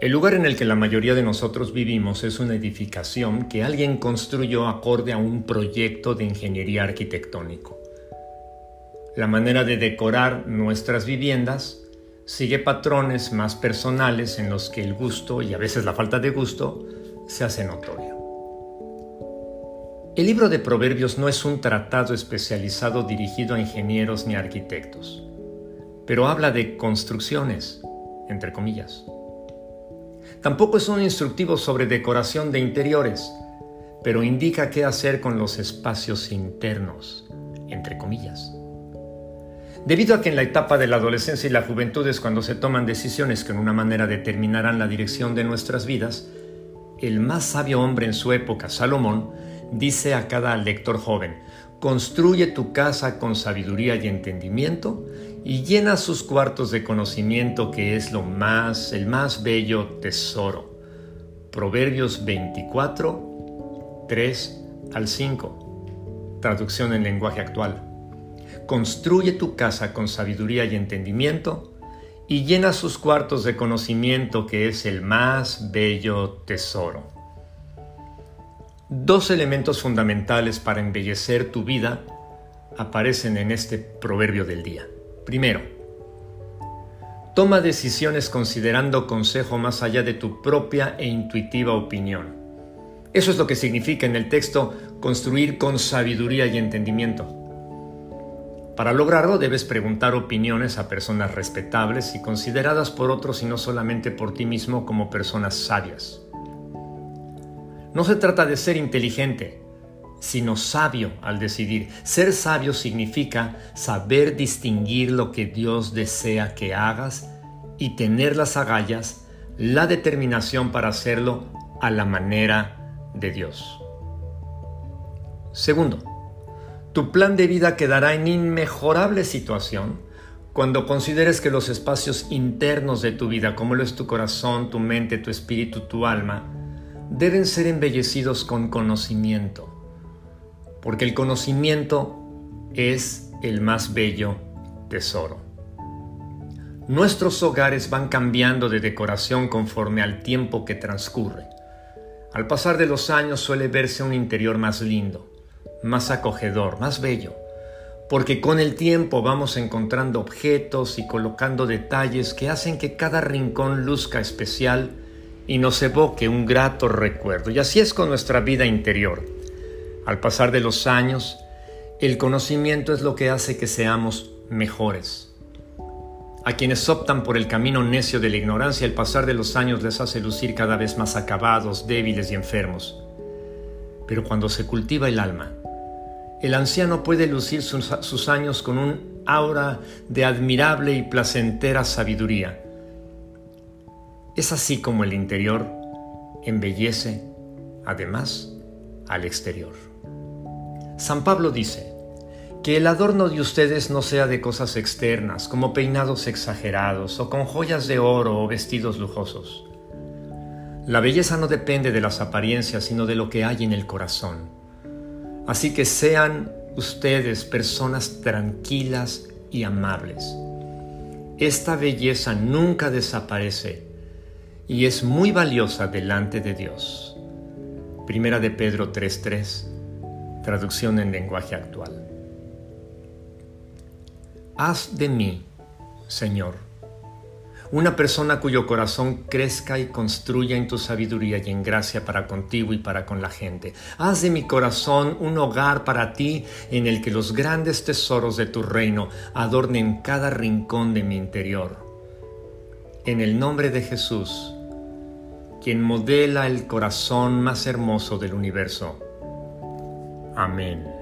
El lugar en el que la mayoría de nosotros vivimos es una edificación que alguien construyó acorde a un proyecto de ingeniería arquitectónico. La manera de decorar nuestras viviendas sigue patrones más personales en los que el gusto y a veces la falta de gusto se hace notorio. El libro de Proverbios no es un tratado especializado dirigido a ingenieros ni arquitectos, pero habla de construcciones, entre comillas. Tampoco es un instructivo sobre decoración de interiores, pero indica qué hacer con los espacios internos, entre comillas. Debido a que en la etapa de la adolescencia y la juventud es cuando se toman decisiones que en una manera determinarán la dirección de nuestras vidas, el más sabio hombre en su época, Salomón, dice a cada lector joven, construye tu casa con sabiduría y entendimiento y llena sus cuartos de conocimiento que es lo más, el más bello tesoro. Proverbios 24, 3 al 5. Traducción en lenguaje actual. Construye tu casa con sabiduría y entendimiento y llena sus cuartos de conocimiento que es el más bello tesoro. Dos elementos fundamentales para embellecer tu vida aparecen en este proverbio del día. Primero, toma decisiones considerando consejo más allá de tu propia e intuitiva opinión. Eso es lo que significa en el texto construir con sabiduría y entendimiento. Para lograrlo debes preguntar opiniones a personas respetables y consideradas por otros y no solamente por ti mismo como personas sabias. No se trata de ser inteligente, sino sabio al decidir. Ser sabio significa saber distinguir lo que Dios desea que hagas y tener las agallas, la determinación para hacerlo a la manera de Dios. Segundo, tu plan de vida quedará en inmejorable situación cuando consideres que los espacios internos de tu vida, como lo es tu corazón, tu mente, tu espíritu, tu alma, deben ser embellecidos con conocimiento porque el conocimiento es el más bello tesoro. Nuestros hogares van cambiando de decoración conforme al tiempo que transcurre. Al pasar de los años suele verse un interior más lindo, más acogedor, más bello, porque con el tiempo vamos encontrando objetos y colocando detalles que hacen que cada rincón luzca especial y nos evoque un grato recuerdo. Y así es con nuestra vida interior. Al pasar de los años, el conocimiento es lo que hace que seamos mejores. A quienes optan por el camino necio de la ignorancia, el pasar de los años les hace lucir cada vez más acabados, débiles y enfermos. Pero cuando se cultiva el alma, el anciano puede lucir sus, años con un aura de admirable y placentera sabiduría. Es así como el interior embellece, además, al exterior. San Pablo dice, que el adorno de ustedes no sea de cosas externas, como peinados exagerados, o con joyas de oro o vestidos lujosos. La belleza no depende de las apariencias, sino de lo que hay en el corazón. Así que sean ustedes personas tranquilas y amables. Esta belleza nunca desaparece y es muy valiosa delante de Dios. Primera de Pedro 3:3 Traducción en lenguaje actual. Haz de mí, Señor, una persona cuyo corazón crezca y construya en tu sabiduría y en gracia para contigo y para con la gente. Haz de mi corazón un hogar para ti en el que los grandes tesoros de tu reino adornen cada rincón de mi interior. En el nombre de Jesús, quien modela el corazón más hermoso del universo Amén.